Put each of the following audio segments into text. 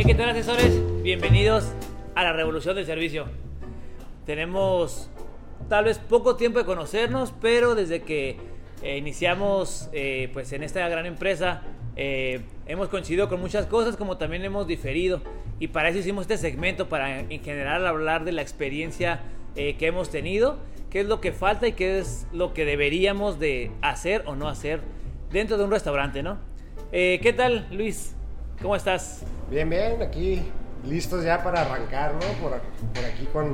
Hey, ¿Qué tal asesores? Bienvenidos a la revolución del servicio. Tenemos tal vez poco tiempo de conocernos, pero desde que eh, iniciamos eh, pues en esta gran empresa eh, hemos coincidido con muchas cosas como también hemos diferido y para eso hicimos este segmento para en general hablar de la experiencia que hemos tenido, qué es lo que falta y qué es lo que deberíamos de hacer o no hacer dentro de un restaurante, ¿no? ¿Qué tal Luis? ¿Cómo estás? Bien, bien, aquí listos ya para arrancar, ¿no? Por, por aquí con,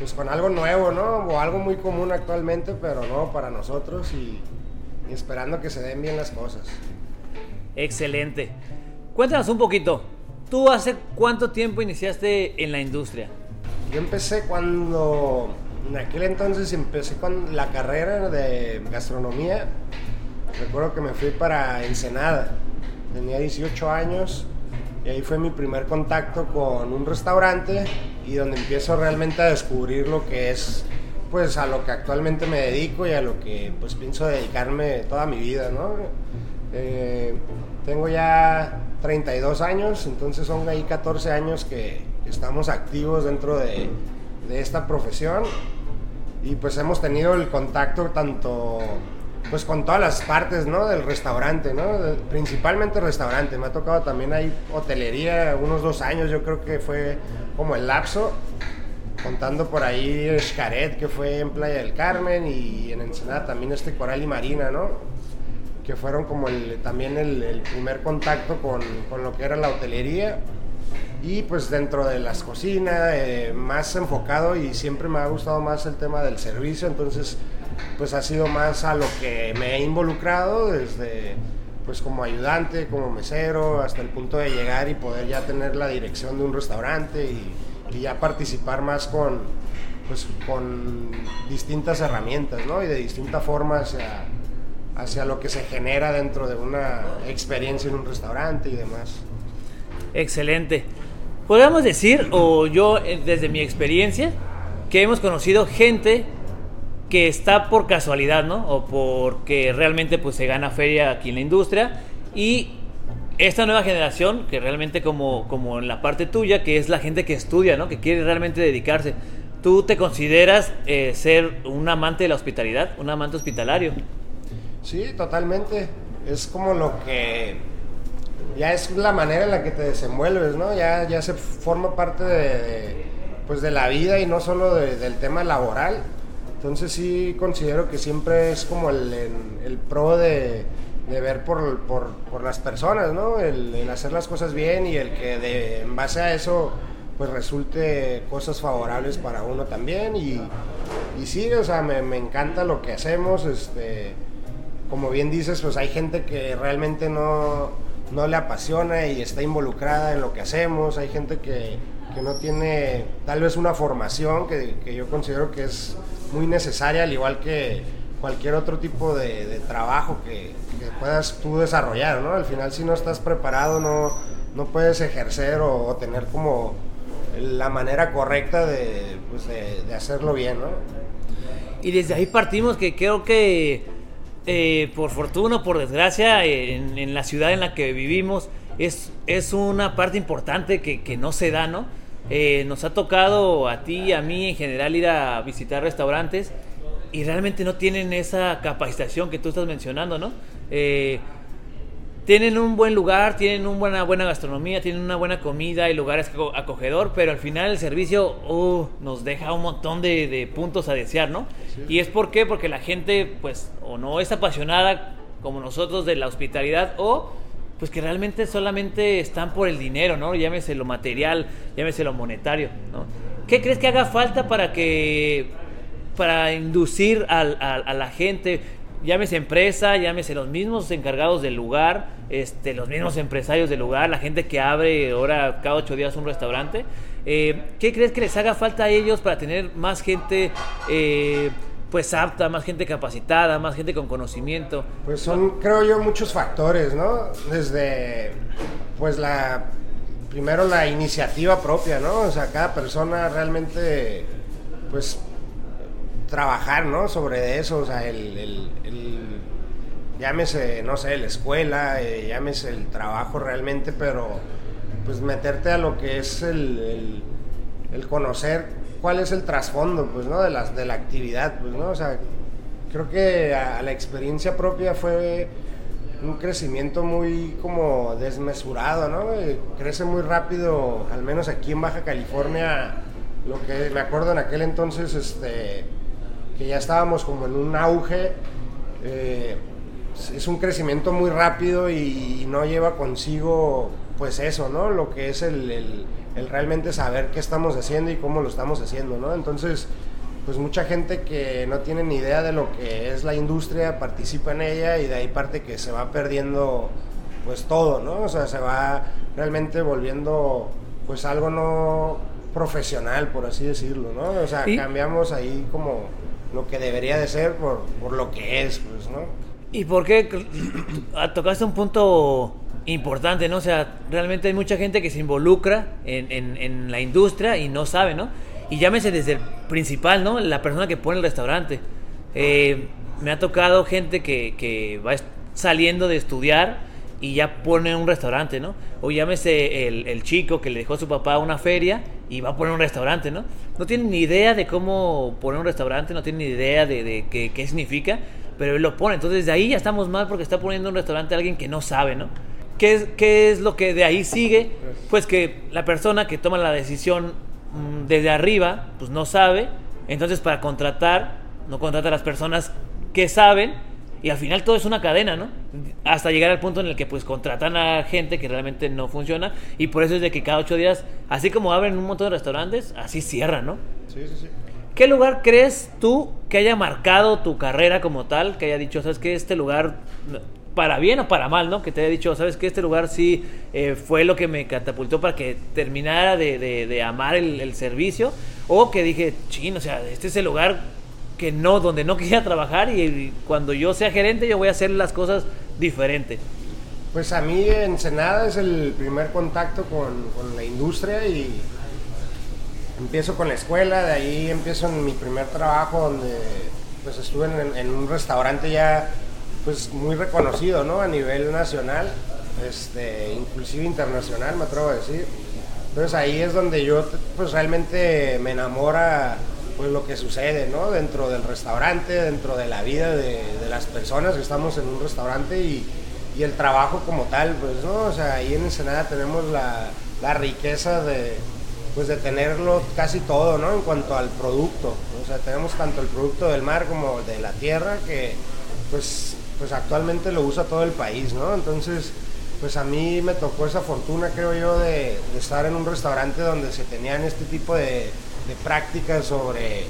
pues con algo nuevo, ¿no? O algo muy común actualmente, pero no para nosotros y, esperando que se den bien las cosas. Excelente. Cuéntanos un poquito. ¿Tú hace cuánto tiempo iniciaste en la industria? Yo empecé cuando, en aquel entonces empecé con la carrera de gastronomía. Recuerdo que me fui para Ensenada. Tenía 18 años y ahí fue mi primer contacto con un restaurante y donde empiezo realmente a descubrir lo que es pues a lo que actualmente me dedico y a lo que pues pienso dedicarme toda mi vida, ¿no? Eh, tengo ya 32 años, entonces son ahí 14 años que, estamos activos dentro de, de esta profesión y pues hemos tenido el contacto tanto pues con todas las partes, ¿no? Del restaurante, ¿no? Principalmente restaurante. Me ha tocado también hay hotelería, unos dos años yo creo que fue como el lapso. Contando por ahí Xcaret, que fue en Playa del Carmen, y en Ensenada también este Coral y Marina, ¿no? Que fueron como el, también el, primer contacto con, con, lo que era la hotelería. Y pues dentro de las cocinas, eh, más enfocado y siempre me ha gustado más el tema del servicio, entonces pues ha sido más a lo que me he involucrado desde pues como ayudante, como mesero, hasta el punto de llegar y poder ya tener la dirección de un restaurante y, ya participar más con, pues, con distintas herramientas, ¿no? Y de distinta forma hacia, hacia lo que se genera dentro de una experiencia en un restaurante y demás. Excelente. Podríamos decir, o yo eh, desde mi experiencia, que hemos conocido gente que está por casualidad, ¿no? O porque realmente pues se gana feria aquí en la industria y esta nueva generación, que realmente como, como en la parte tuya, que es la gente que estudia, ¿no? Que quiere realmente dedicarse. ¿Tú te consideras eh, ser un amante de la hospitalidad, un amante hospitalario? Sí, totalmente. Es como lo que ya es la manera en la que te desenvuelves, ¿no? Ya, ya se forma parte de, pues de la vida y no solo del tema laboral, entonces sí considero que siempre es como el, el, pro de, de ver por, por, por, las personas, ¿no? El, hacer las cosas bien y el que en base a eso pues resulte cosas favorables para uno también y, y sí, o sea, me, me, encanta lo que hacemos, este, como bien dices, pues hay gente que realmente no, no le apasiona y está involucrada en lo que hacemos, hay gente que, que no tiene tal vez una formación que, que yo considero que es muy necesaria, al igual que cualquier otro tipo de, trabajo que, puedas tú desarrollar, ¿no? Al final si no estás preparado no, no puedes ejercer o, tener como la manera correcta de, pues de, hacerlo bien, ¿no? Y desde ahí partimos que creo que eh, por fortuna o por desgracia en, la ciudad en la que vivimos es, es una parte importante que, que no se da, ¿no? Eh, nos ha tocado a ti y a mí en general ir a visitar restaurantes y realmente no tienen esa capacitación que tú estás mencionando, ¿no? Eh, tienen un buen lugar, tienen una buena, buena gastronomía, tienen una buena comida y lugares acogedor, pero al final el servicio uh, nos deja un montón de, puntos a desear, ¿no? Y es por qué, porque la gente, pues, o no es apasionada como nosotros de la hospitalidad, o pues que realmente solamente están por el dinero, ¿no? Llámese lo material, llámese lo monetario, ¿no? ¿Qué crees que haga falta para que, para inducir a, la gente, llámese empresa, llámese los mismos encargados del lugar, este, los mismos empresarios del lugar, la gente que abre ahora cada ocho días un restaurante, eh, ¿qué crees que les haga falta a ellos para tener más gente eh, pues apta, más gente capacitada, más gente con conocimiento. Pues son, creo yo, muchos factores, ¿no? Desde, pues la, primero la iniciativa propia, ¿no? O sea, cada persona realmente, pues, trabajar, ¿no? Sobre eso, o sea, el, el, llámese, no sé, la escuela, eh, llámese el trabajo realmente, pero pues meterte a lo que es el, el, conocer cuál es el trasfondo, pues, ¿no? De, las, de la actividad, pues, ¿no? O sea, creo que a, la experiencia propia fue un crecimiento muy como desmesurado, ¿no? crece muy rápido, al menos aquí en Baja California, lo que me acuerdo en aquel entonces, este, que ya estábamos como en un auge. Eh, es un crecimiento muy rápido y no lleva consigo pues eso, ¿no? Lo que es el, el, realmente saber qué estamos haciendo y cómo lo estamos haciendo, ¿no? Entonces, pues mucha gente que no tiene ni idea de lo que es la industria participa en ella y de ahí parte que se va perdiendo pues todo, ¿no? O sea, se va realmente volviendo pues algo no profesional, por así decirlo, ¿no? O sea, cambiamos ahí como lo que debería de ser por, por lo que es, pues, ¿no? ¿Y por qué tocaste un punto importante, ¿no? O sea, realmente hay mucha gente que se involucra en, en, la industria y no sabe, ¿no? Y llámese desde el principal, ¿no? La persona que pone el restaurante. Eh, me ha tocado gente que, que, va saliendo de estudiar y ya pone un restaurante, ¿no? O llámese el, el, chico que le dejó a su papá una feria y va a poner un restaurante, ¿no? No tiene ni idea de cómo poner un restaurante, no tiene ni idea de, de qué, qué significa, pero él lo pone. Entonces de ahí ya estamos mal porque está poniendo un restaurante a alguien que no sabe, ¿no? ¿Qué es, ¿Qué es lo que de ahí sigue? Pues que la persona que toma la decisión mm, desde arriba, pues no sabe. Entonces para contratar, no contrata a las personas que saben. Y al final todo es una cadena, ¿no? Hasta llegar al punto en el que pues contratan a gente que realmente no funciona. Y por eso es de que cada ocho días, así como abren un montón de restaurantes, así cierran, ¿no? Sí, sí, sí. ¿Qué lugar crees tú que haya marcado tu carrera como tal? Que haya dicho, ¿sabes qué? Este lugar para bien o para mal, ¿no? Que te haya dicho, sabes que este lugar sí eh, fue lo que me catapultó para que terminara de, amar el, servicio, o que dije, chino, o sea, este es el lugar que no, donde no quería trabajar y, cuando yo sea gerente yo voy a hacer las cosas diferentes. Pues a mí Ensenada es el primer contacto con, la industria y empiezo con la escuela, de ahí empiezo en mi primer trabajo donde pues estuve en un restaurante ya pues muy reconocido, ¿no? A nivel nacional, este, inclusive internacional, me atrevo a decir. Entonces ahí es donde yo, pues realmente me enamora, pues lo que sucede, ¿no? Dentro del restaurante, dentro de la vida de, las personas que estamos en un restaurante y, y, el trabajo como tal, pues, ¿no? O sea, ahí en Ensenada tenemos la, la riqueza de, pues de tenerlo casi todo, ¿no? En cuanto al producto. O sea, tenemos tanto el producto del mar como de la tierra que pues pues actualmente lo usa todo el país, ¿no? Entonces, pues a mí me tocó esa fortuna, creo yo, de, estar en un restaurante donde se tenían este tipo de, prácticas sobre,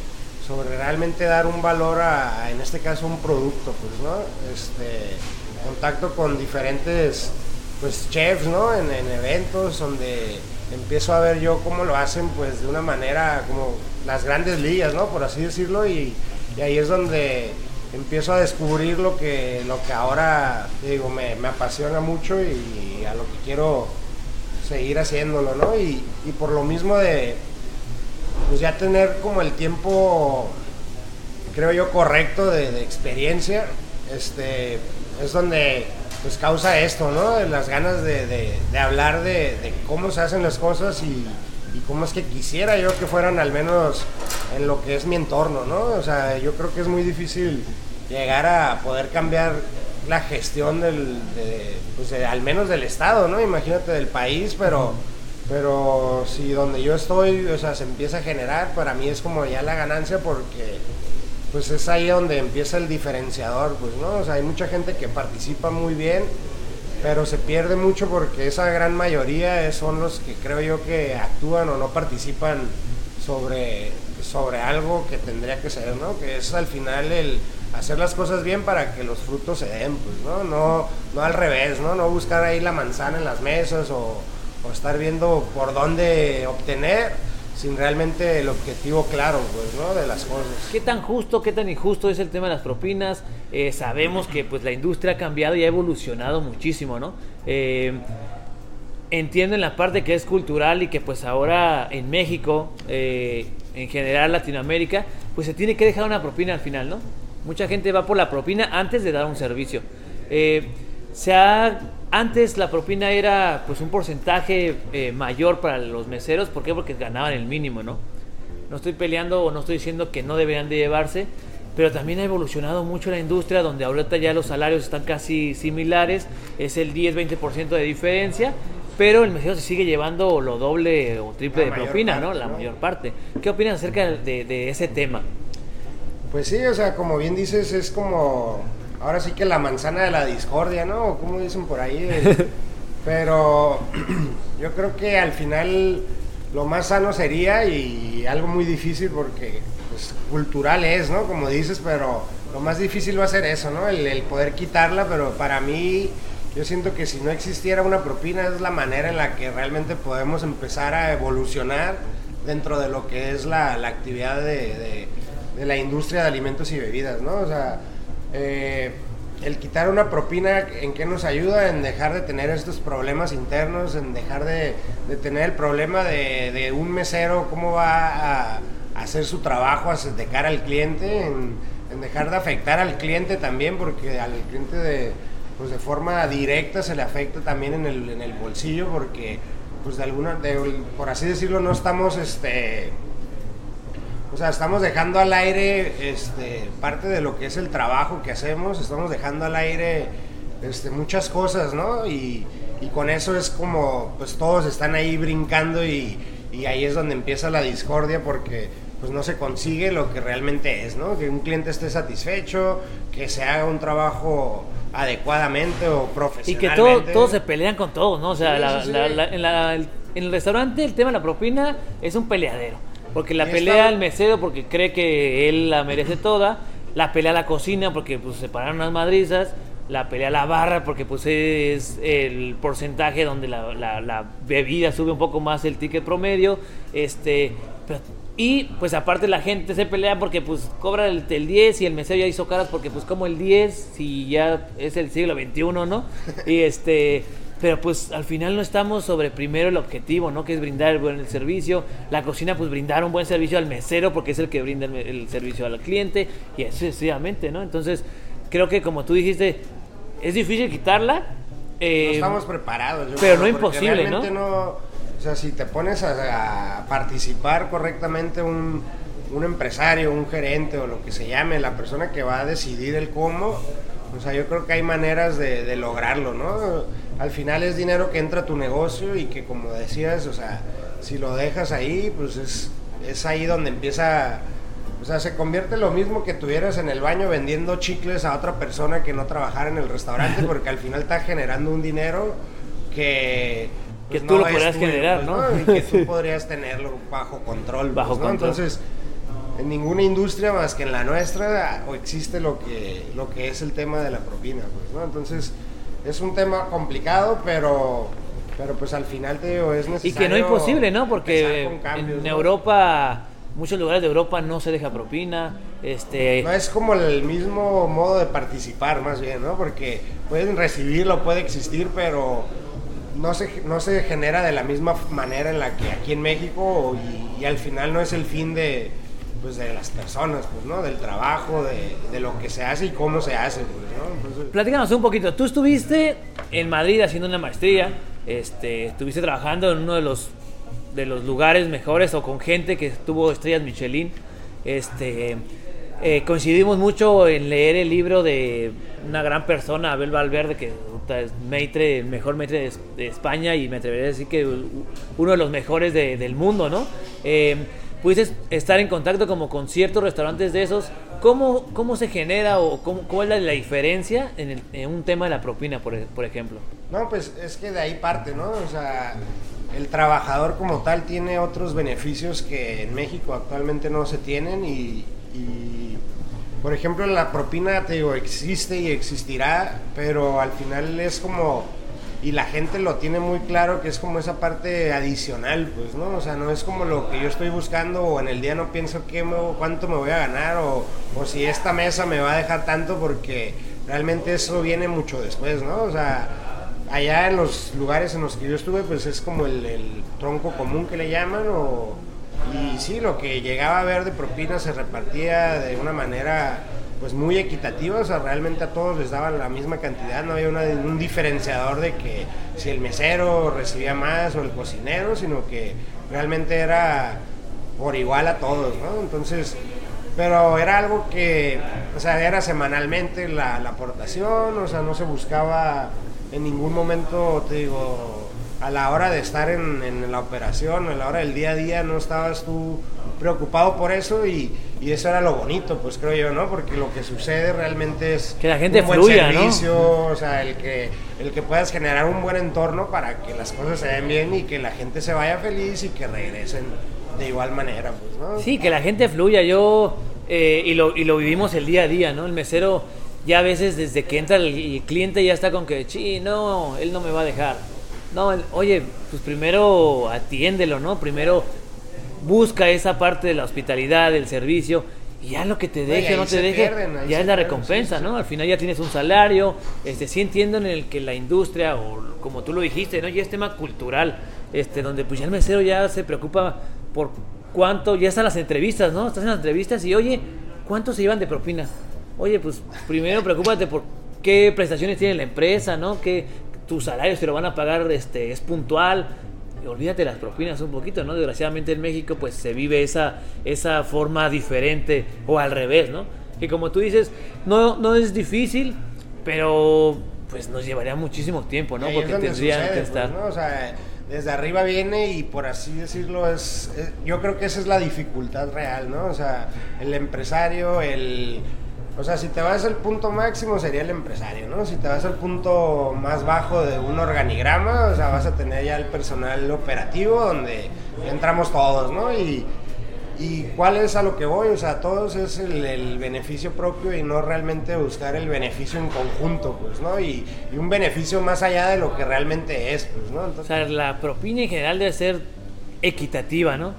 sobre realmente dar un valor a, en este caso, un producto, pues, ¿no? Este, contacto con diferentes, pues, chefs, ¿no? En, eventos donde empiezo a ver yo cómo lo hacen, pues, de una manera como las grandes ligas, ¿no? Por así decirlo, y ahí es donde empiezo a descubrir lo que, lo que ahora digo, me, apasiona mucho y, a lo que quiero seguir haciéndolo, ¿no? Y, por lo mismo de pues ya tener como el tiempo, creo yo, correcto de, experiencia, este, es donde pues causa esto, ¿no? Las ganas de, hablar de, cómo se hacen las cosas y, y cómo es que quisiera yo que fueran al menos en lo que es mi entorno, ¿no? O sea, yo creo que es muy difícil llegar a poder cambiar la gestión del, pues, al menos del Estado, ¿no? Imagínate del país, pero, pero si donde yo estoy, o sea, se empieza a generar, para mí es como ya la ganancia porque pues es ahí donde empieza el diferenciador, pues, ¿no? O sea, hay mucha gente que participa muy bien, pero se pierde mucho porque esa gran mayoría son los que creo yo que actúan o no participan sobre, sobre algo que tendría que ser, ¿no? Que es al final el hacer las cosas bien para que los frutos se den, pues, ¿no? No, no al revés, ¿no? No buscar ahí la manzana en las mesas o, estar viendo por dónde obtener sin realmente el objetivo claro, pues, ¿no? De las cosas. ¿Qué tan justo, qué tan injusto es el tema de las propinas? Eh, sabemos que, pues, la industria ha cambiado y ha evolucionado muchísimo, ¿no? Eh, entiendo en la parte que es cultural y que, pues, ahora en México, eh, en general Latinoamérica, pues se tiene que dejar una propina al final, ¿no? Mucha gente va por la propina antes de dar un servicio. Eh, se ha antes la propina era pues un porcentaje eh, mayor para los meseros, ¿por qué? Porque ganaban el mínimo, ¿no? No estoy peleando o no estoy diciendo que no deberían de llevarse, pero también ha evolucionado mucho la industria donde ahorita ya los salarios están casi similares, es el 10-20% de diferencia, pero el mesero se sigue llevando lo doble o triple La de propina, parte, ¿no? La ¿no? mayor parte. ¿Qué opinas acerca de, de ese tema? Pues sí, o sea, como bien dices, es como ahora sí que la manzana de la discordia, ¿no? O como dicen por ahí. el- Pero yo creo que al final lo más sano sería y algo muy difícil porque pues, cultural es, ¿no? Como dices, pero lo más difícil va a ser eso, ¿no? El, el poder quitarla, pero para mí yo siento que si no existiera una propina es la manera en la que realmente podemos empezar a evolucionar dentro de lo que es la, la actividad de, de- la industria de alimentos y bebidas, ¿no? O sea, eh, el quitar una propina, ¿en qué nos ayuda? En dejar de tener estos problemas internos, en dejar de, de tener el problema de, de un mesero, cómo va a, hacer su trabajo de cara al cliente, en, en dejar de afectar al cliente también, porque al cliente de, pues de forma directa se le afecta también en el, en el bolsillo, porque pues de alguna, de- por así decirlo, no estamos, este, o sea, estamos dejando al aire este, parte de lo que es el trabajo que hacemos, estamos dejando al aire este, muchas cosas, ¿no? Y, y con eso es como, pues todos están ahí brincando y, y ahí es donde empieza la discordia porque pues no se consigue lo que realmente es, ¿no? Que un cliente esté satisfecho, que se haga un trabajo adecuadamente o Y profesionalmente. que todo, todos se pelean con todos, ¿no? O sea, Sí, la- sí, sí. la- la- en, la- en el restaurante el tema de la propina es un peleadero. Porque la Y pelea el mesero porque cree que él la merece toda, la pelea la cocina porque pues se pararon unas madrizas, la pelea la barra porque pues es el porcentaje donde la, la- la bebida sube un poco más el ticket promedio, este... pero- y pues aparte la gente se pelea porque pues cobra el, el 10 y el mesero ya hizo caras porque pues como el 10 si ya es el siglo XXI, ¿no? Y este, pero pues al final no estamos sobre primero el objetivo, ¿no? Que es brindar el buen servicio. La cocina pues brindar un buen servicio al mesero porque es el que brinda el, el servicio al cliente y así sucesivamente, ¿no? Entonces creo que como tú dijiste, es difícil quitarla. eh, no estamos preparados. yo pero creo, no imposible, realmente ¿no? O sea, si te pones a, a participar correctamente un, un empresario, un gerente o lo que se llame, la persona que va a decidir el cómo, o sea, yo creo que hay maneras de, de lograrlo, ¿no? Al final es dinero que entra a tu negocio y que como decías, o sea, si lo dejas ahí, pues es, es ahí donde empieza... O sea, se convierte lo mismo que tuvieras en el baño vendiendo chicles a otra persona que no trabajara en el restaurante, porque al final está generando un dinero que... Que tú lo es podrías tuyo, generar, pues, ¿no? Y que tú podrías tenerlo bajo control. Bajo pues, ¿no? control. Entonces, en ninguna industria más que en la nuestra existe lo que, lo que es el tema de la propina, pues, ¿no? Entonces, es un tema complicado, pero... Pero pues al final te digo, es Y necesario. que no imposible, ¿no? Porque cambios, en ¿no? Europa, muchos lugares de Europa no se deja propina. Este, No es como el mismo modo de participar, más bien, ¿no? Porque pueden recibirlo, puede existir, pero no se, no se genera de la misma manera en la que aquí en México y, al final no es el fin de, pues, de las personas, pues, ¿no? Del trabajo, de, de lo que se hace y cómo se hace, pues, ¿no? Platícanos un poquito. Tú estuviste en Madrid haciendo una maestría, este, estuviste trabajando en uno de los de los lugares mejores o con gente que tuvo estrellas Michelin. Este, eh, coincidimos mucho en leer el libro de una gran persona, Abel Valverde, que puta, es maitre, el mejor maitre de, España y me atrevería a decir que uno de los mejores de- del mundo, ¿no? Eh, pudiste estar en contacto como con ciertos restaurantes de esos. ¿Cómo, cómo se genera o cómo, cuál es la diferencia en, un tema de la propina, por, e- por ejemplo? No, pues es que de ahí parte, ¿no? O sea, el trabajador como tal tiene otros beneficios que en México actualmente no se tienen y, por ejemplo, la propina, te digo, existe y existirá, pero al final es como, y la gente lo tiene muy claro que es como esa parte adicional, pues, ¿no? O sea, no es como lo que yo estoy buscando o en el día no pienso qué me- cuánto me voy a ganar o, o si esta mesa me va a dejar tanto porque realmente eso viene mucho después, ¿no? O sea, allá en los lugares en los que yo estuve, pues es como el, el tronco común que le llaman, o, y sí, lo que llegaba a ver de propina se repartía de una manera pues muy equitativa, o sea, realmente a todos les daban la misma cantidad, no había un diferenciador de que si el mesero recibía más o el cocinero, sino que realmente era por igual a todos, ¿no? Entonces, pero era algo que, o sea, era semanalmente la, la aportación, o sea, no se buscaba en ningún momento, te digo, a la hora de estar en, en, la operación, a la hora del día a día, no estabas tú preocupado por eso y, y, eso era lo bonito, pues creo yo, ¿no? Porque lo que sucede realmente es que la gente un buen fluya, servicio, o sea, el que, el que puedas generar un buen entorno para que las cosas se den bien y que la gente se vaya feliz y que regresen de igual manera, pues, ¿no? Sí, que la gente fluya, yo, eh, y, lo, y lo vivimos el día a día, ¿no? El mesero ya a veces desde que entra el, el cliente ya está con que, sí, no, él no me va a dejar no, oye, pues primero atiéndelo, ¿no? Primero busca esa parte de la hospitalidad, del servicio, y ya lo que te deje o no te deje, ya es la recompensa, ¿no? Al final ya tienes un salario, este, sí entiendo en el que la industria, o como tú lo dijiste, ¿no? Ya es tema cultural, este, donde pues ya el mesero ya se preocupa por cuánto, ya están las entrevistas, ¿no? Estás en las entrevistas y, oye, ¿cuánto se llevan de propina? Oye, pues primero preocúpate por qué prestaciones tiene la empresa, ¿no? ¿Qué, tu salario se lo van a pagar, este, es puntual. olvídate las propinas un poquito, ¿no? Desgraciadamente en México pues se vive esa, esa forma diferente o al revés, ¿no? Que como tú dices, no, no es difícil, pero pues nos llevaría muchísimo tiempo, ¿no? Porque tendrían que pues, estar... O sea, desde arriba viene y por así decirlo es, es, yo creo que esa es la dificultad real, ¿no? O sea, el empresario, el o sea, si te vas al punto máximo sería el empresario, ¿no? Si te vas al punto más bajo de un organigrama, o sea, vas a tener ya el personal operativo donde entramos todos, ¿no? Y, y cuál es a lo que voy, o sea, todos es el, el, beneficio propio y no realmente buscar el beneficio en conjunto, pues, ¿no? Y, y, un beneficio más allá de lo que realmente es, pues, ¿no? Entonces... O sea, la propina en general debe ser equitativa, ¿no?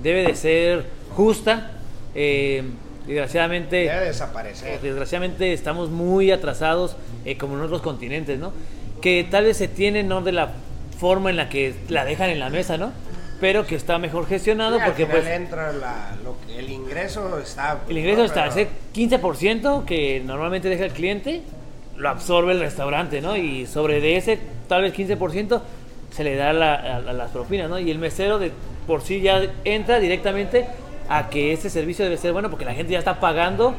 Debe de ser justa. Eh, desgraciadamente debe desaparecer. Desgraciadamente estamos muy atrasados eh, como en otros continentes, ¿no? Que tal vez se tiene no de la forma en la que la dejan en la mesa, ¿no? Pero que está mejor gestionado sí, porque pues entra la, lo que, el ingreso está el ingreso ¿no? está ese 15% que normalmente deja el cliente lo absorbe el restaurante, ¿no? Y sobre de ese tal vez 15% se le da la, a, a las propinas, ¿no? Y el mesero de por sí ya entra directamente a que ese servicio debe ser bueno porque la gente ya está pagando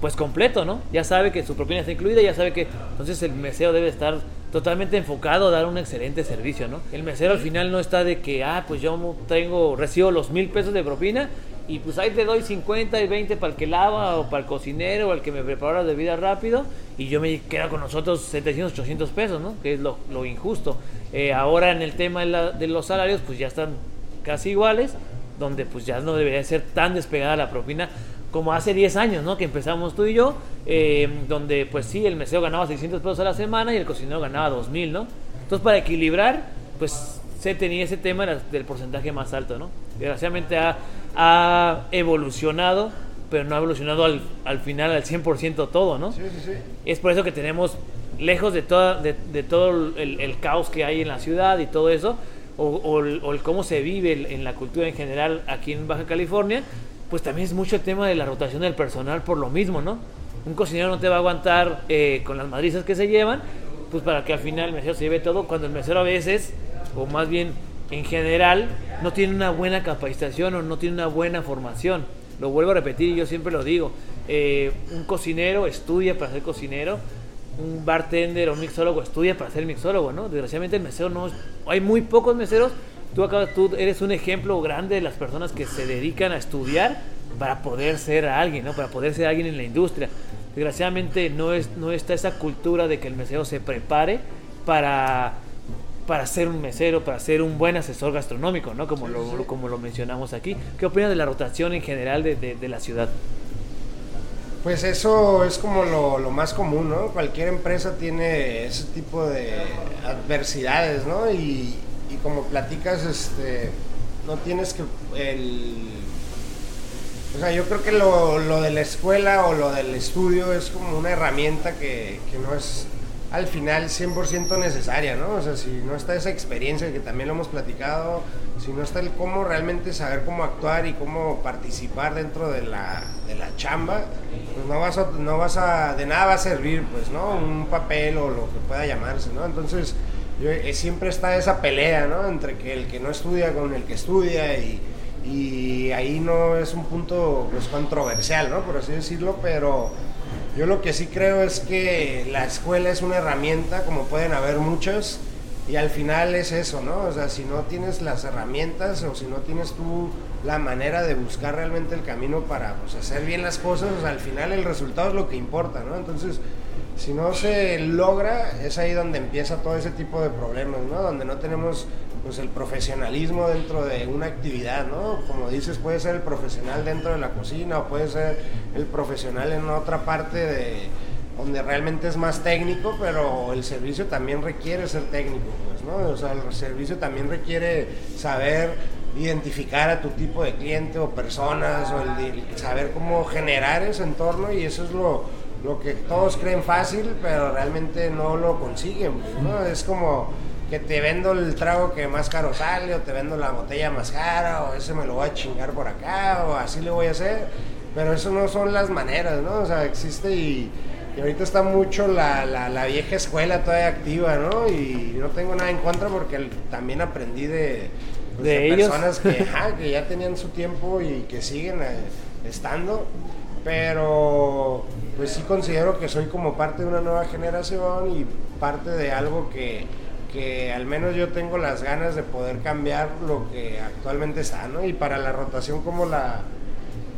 pues completo, ¿no? Ya sabe que su propina está incluida, ya sabe que entonces el mesero debe estar totalmente enfocado a dar un excelente servicio, ¿no? El mesero al final no está de que, ah, pues yo tengo, recibo los mil pesos de propina y pues ahí te doy 50 y 20 para el que lava o para el cocinero o el que me prepara la bebida rápido y yo me quedo con nosotros 700, 800 pesos, ¿no? Que es lo, injusto. Eh, ahora en el tema de los salarios pues ya están casi iguales donde pues ya no debería ser tan despegada la propina como hace 10 años, ¿no? Que empezamos tú y yo, eh, donde pues sí, el mesero ganaba 600 pesos a la semana y el cocinero ganaba 2000, ¿no? Entonces para equilibrar, pues se tenía ese tema del porcentaje más alto, ¿no? Desgraciadamente ha, ha evolucionado, pero no ha evolucionado al, al final al 100% todo, ¿no? Sí, sí, sí. Es por eso que tenemos, lejos de, toda, de, de todo el, el caos que hay en la ciudad y todo eso, o, o, o, el cómo se vive en la cultura en general aquí en Baja California, pues también es mucho el tema de la rotación del personal por lo mismo, ¿no? Un cocinero no te va a aguantar eh, con las madrizas que se llevan, pues para que al final el mesero se lleve todo, cuando el mesero a veces, o más bien en general, no tiene una buena capacitación o no tiene una buena formación. Lo vuelvo a repetir y yo siempre lo digo. Eh, un cocinero estudia para ser cocinero, un bartender o un mixólogo estudia para ser mixólogo, ¿no? Desgraciadamente el mesero no... Hay muy pocos meseros. Tú, acabas, tú eres un ejemplo grande de las personas que se dedican a estudiar para poder ser alguien, ¿no? Para poder ser alguien en la industria. Desgraciadamente no, es, no está esa cultura de que el mesero se prepare para, para ser un mesero, para ser un buen asesor gastronómico, ¿no? Como, lo, como lo mencionamos aquí. ¿Qué opinas de la rotación en general de, de, de la ciudad? Pues eso es como lo, más común, ¿no? Cualquier empresa tiene ese tipo de adversidades, ¿no? Y, y como platicas, este, no tienes que el... O sea, yo creo que lo, lo, de la escuela o lo del estudio es como una herramienta que, que no es al final 100% necesaria, ¿no? O sea, si no está esa experiencia que también lo hemos platicado, si no está el cómo realmente saber cómo actuar y cómo participar dentro de la, de la chamba, pues no vas, a, no vas a, de nada va a servir, pues, ¿no? Un papel o lo que pueda llamarse, ¿no? Entonces, eh, siempre está esa pelea, ¿no? Entre que el que no estudia con el que estudia y, y ahí no es un punto, pues, controversial, ¿no? Por así decirlo, pero yo lo que sí creo es que la escuela es una herramienta, como pueden haber muchas, y al final es eso, ¿no? O sea, si no tienes las herramientas o si no tienes tú la manera de buscar realmente el camino para pues, hacer bien las cosas, al final el resultado es lo que importa, ¿no? Entonces, si no se logra, es ahí donde empieza todo ese tipo de problemas, ¿no? Donde no tenemos pues el profesionalismo dentro de una actividad, ¿no? Como dices, puede ser el profesional dentro de la cocina o puede ser el profesional en otra parte de donde realmente es más técnico, pero el servicio también requiere ser técnico, pues, ¿no? O sea, el servicio también requiere saber identificar a tu tipo de cliente o personas o el, saber cómo generar ese entorno y eso es lo, lo que todos creen fácil, pero realmente no lo consiguen, pues, ¿no? Es como que te vendo el trago que más caro sale, o te vendo la botella más cara, o ese me lo voy a chingar por acá, o así le voy a hacer. Pero eso no son las maneras, ¿no? O sea, existe y, ahorita está mucho la, la, vieja escuela todavía activa, ¿no? Y no tengo nada en contra porque también aprendí de, pues, de, personas que, que ya tenían su tiempo y que siguen eh, estando. Pero pues sí considero que soy como parte de una nueva generación y parte de algo que, que al menos yo tengo las ganas de poder cambiar lo que actualmente está, ¿no? Y para la rotación, como la,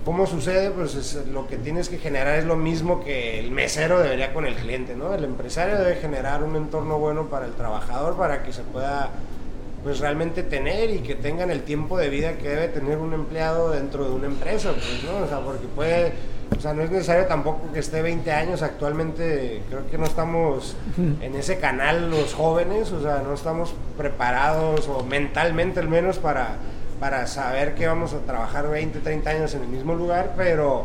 ¿Cómo sucede? Pues lo que tienes que generar es lo mismo que el mesero debería con el cliente, ¿no? El empresario debe generar un entorno bueno para el trabajador para que se pueda pues realmente tener y que tengan el tiempo de vida que debe tener un empleado dentro de una empresa, pues, ¿no? O sea, porque puede o sea, no es necesario tampoco que esté 20 años. Actualmente creo que no estamos en ese canal los jóvenes, o sea, no estamos preparados o mentalmente al menos para, para saber que vamos a trabajar 20, 30 años en el mismo lugar, pero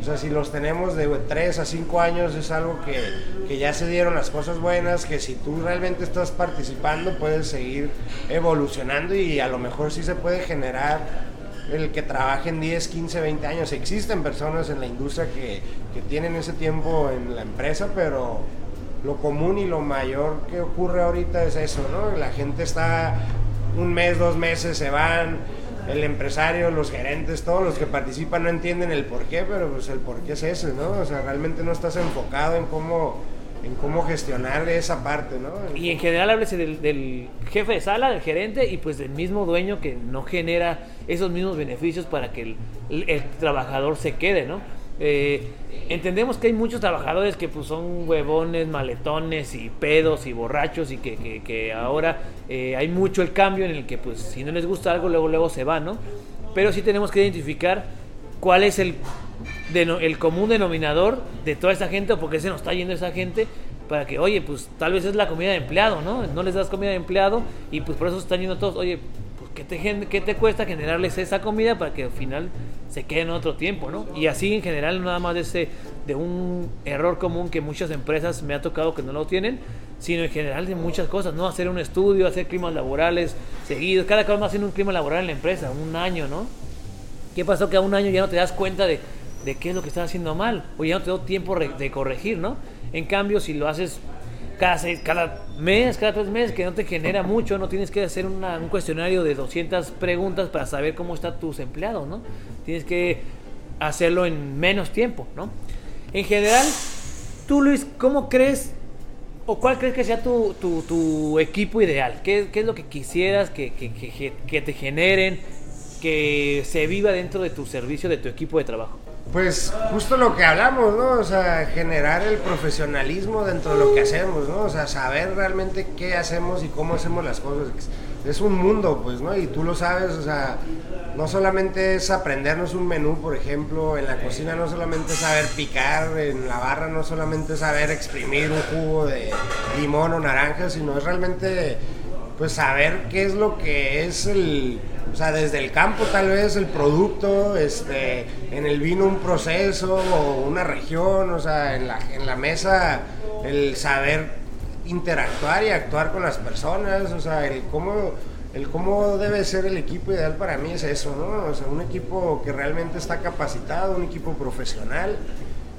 o sea, si los tenemos de 3 a 5 años es algo que, que, ya se dieron las cosas buenas, que si tú realmente estás participando puedes seguir evolucionando y a lo mejor sí se puede generar el que trabajen 10, 15, 20 años. Existen personas en la industria que, que tienen ese tiempo en la empresa, pero lo común y lo mayor que ocurre ahorita es eso, ¿no? La gente está un mes, dos meses, se van, el empresario, los gerentes, todos los que participan no entienden el por qué, pero pues el por qué es ese, ¿no? O sea, realmente no estás enfocado en cómo en cómo gestionar esa parte, ¿no? Y en general háblese del, jefe de sala, del gerente y pues del mismo dueño que no genera esos mismos beneficios para que el, trabajador se quede, ¿no? Eh, entendemos que hay muchos trabajadores que pues son huevones, maletones y pedos y borrachos y que, que, ahora eh, hay mucho el cambio en el que pues si no les gusta algo luego luego se va, ¿no? Pero sí tenemos que identificar cuál es el el común denominador de toda esa gente o por qué se nos está yendo esa gente para que, oye, pues tal vez es la comida de empleado, ¿no? No les das comida de empleado y pues por eso están yendo todos, oye, ¿qué te, cuesta generarles esa comida para que al final se queden otro tiempo, ¿no? Y así en general, nada más de, ese, de un error común que muchas empresas me ha tocado que no lo tienen, sino en general de muchas cosas, ¿no? Hacer un estudio, hacer climas laborales seguidos, cada vez más haciendo un clima laboral en la empresa, un año, ¿no? ¿Qué pasó que a un año ya no te das cuenta de de qué es lo que estás haciendo mal, o ya no te doy tiempo de corregir, ¿no? En cambio, si lo haces cada, seis, cada mes, cada tres meses, que no te genera mucho, no tienes que hacer un cuestionario de 200 preguntas para saber cómo están tus empleados, ¿no? Tienes que hacerlo en menos tiempo, ¿no? En general, tú Luis, ¿cómo crees o cuál crees que sea tu, tu, equipo ideal? ¿Qué, ¿Qué, es lo que quisieras que, que, que te generen, que se viva dentro de tu servicio, de tu equipo de trabajo? Pues justo lo que hablamos, ¿no? O sea, generar el profesionalismo dentro de lo que hacemos, ¿no? O sea, saber realmente qué hacemos y cómo hacemos las cosas. Es un mundo, pues, ¿no? Y tú lo sabes, o sea, no solamente es aprendernos un menú, por ejemplo, en la cocina no solamente es saber picar, en la barra no solamente es saber exprimir un jugo de limón o naranja, sino es realmente, pues, saber qué es lo que es el sea, desde el campo tal vez el producto, este, en el vino un proceso o una región, o sea, en la, en la mesa el saber interactuar y actuar con las personas, o sea, el cómo, el cómo debe ser el equipo ideal para mí es eso, ¿no? O sea, un equipo que realmente está capacitado, un equipo profesional,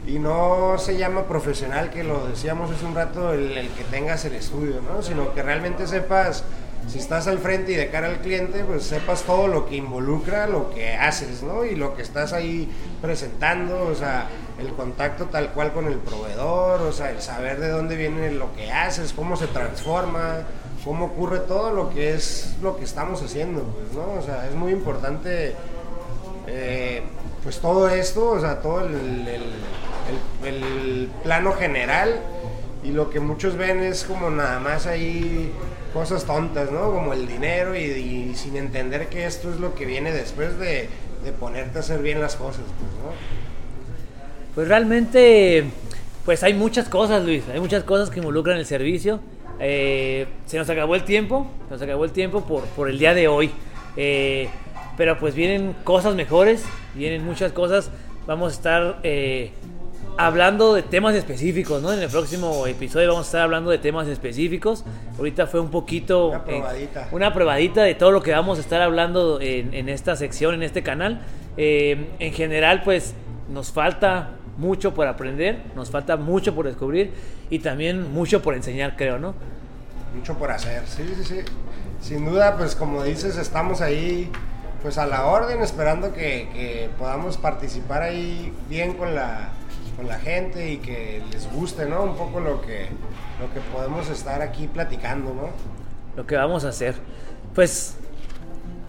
y no se llama profesional, que lo decíamos hace un rato, el, el, que tengas el estudio, ¿no? Sino que realmente sepas, si estás al frente y de cara al cliente, pues sepas todo lo que involucra lo que haces, ¿no? Y lo que estás ahí presentando, o sea, el contacto tal cual con el proveedor, o sea, el saber de dónde viene lo que haces, cómo se transforma, cómo ocurre todo lo que es lo que estamos haciendo, pues, ¿no? O sea, es muy importante, eh, pues todo esto, o sea, todo el, el el, el, plano general y lo que muchos ven es como nada más ahí cosas tontas, ¿no? Como el dinero y, y sin entender que esto es lo que viene después de, de, ponerte a hacer bien las cosas, pues, ¿no? Pues realmente, pues hay muchas cosas, Luis, hay muchas cosas que involucran el servicio. Eh, se nos acabó el tiempo, se nos acabó el tiempo por, por el día de hoy. Eh, pero pues vienen cosas mejores, vienen muchas cosas. Vamos a estar eh, hablando de temas específicos, ¿no? En el próximo episodio vamos a estar hablando de temas específicos. Ahorita fue un poquito... Una probadita. Eh, una probadita de todo lo que vamos a estar hablando en, en esta sección, en este canal. Eh, en general, pues nos falta mucho por aprender, nos falta mucho por descubrir y también mucho por enseñar, creo, ¿no? Mucho por hacer, sí, sí, sí. Sin duda, pues como dices, estamos ahí pues a la orden, esperando que, que podamos participar ahí bien con la, con la gente y que les guste, ¿no? Un poco lo que, lo que podemos estar aquí platicando, ¿no? Lo que vamos a hacer. Pues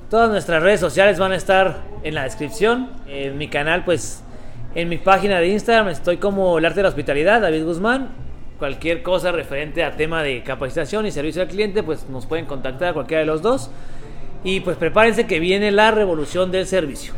todas nuestras redes sociales van a estar en la descripción. En mi canal, pues en mi página de Instagram estoy como el arte de la hospitalidad, David Guzmán. Cualquier cosa referente a tema de capacitación y servicio al cliente, pues nos pueden contactar a cualquiera de los dos. Y pues prepárense que viene la revolución del servicio.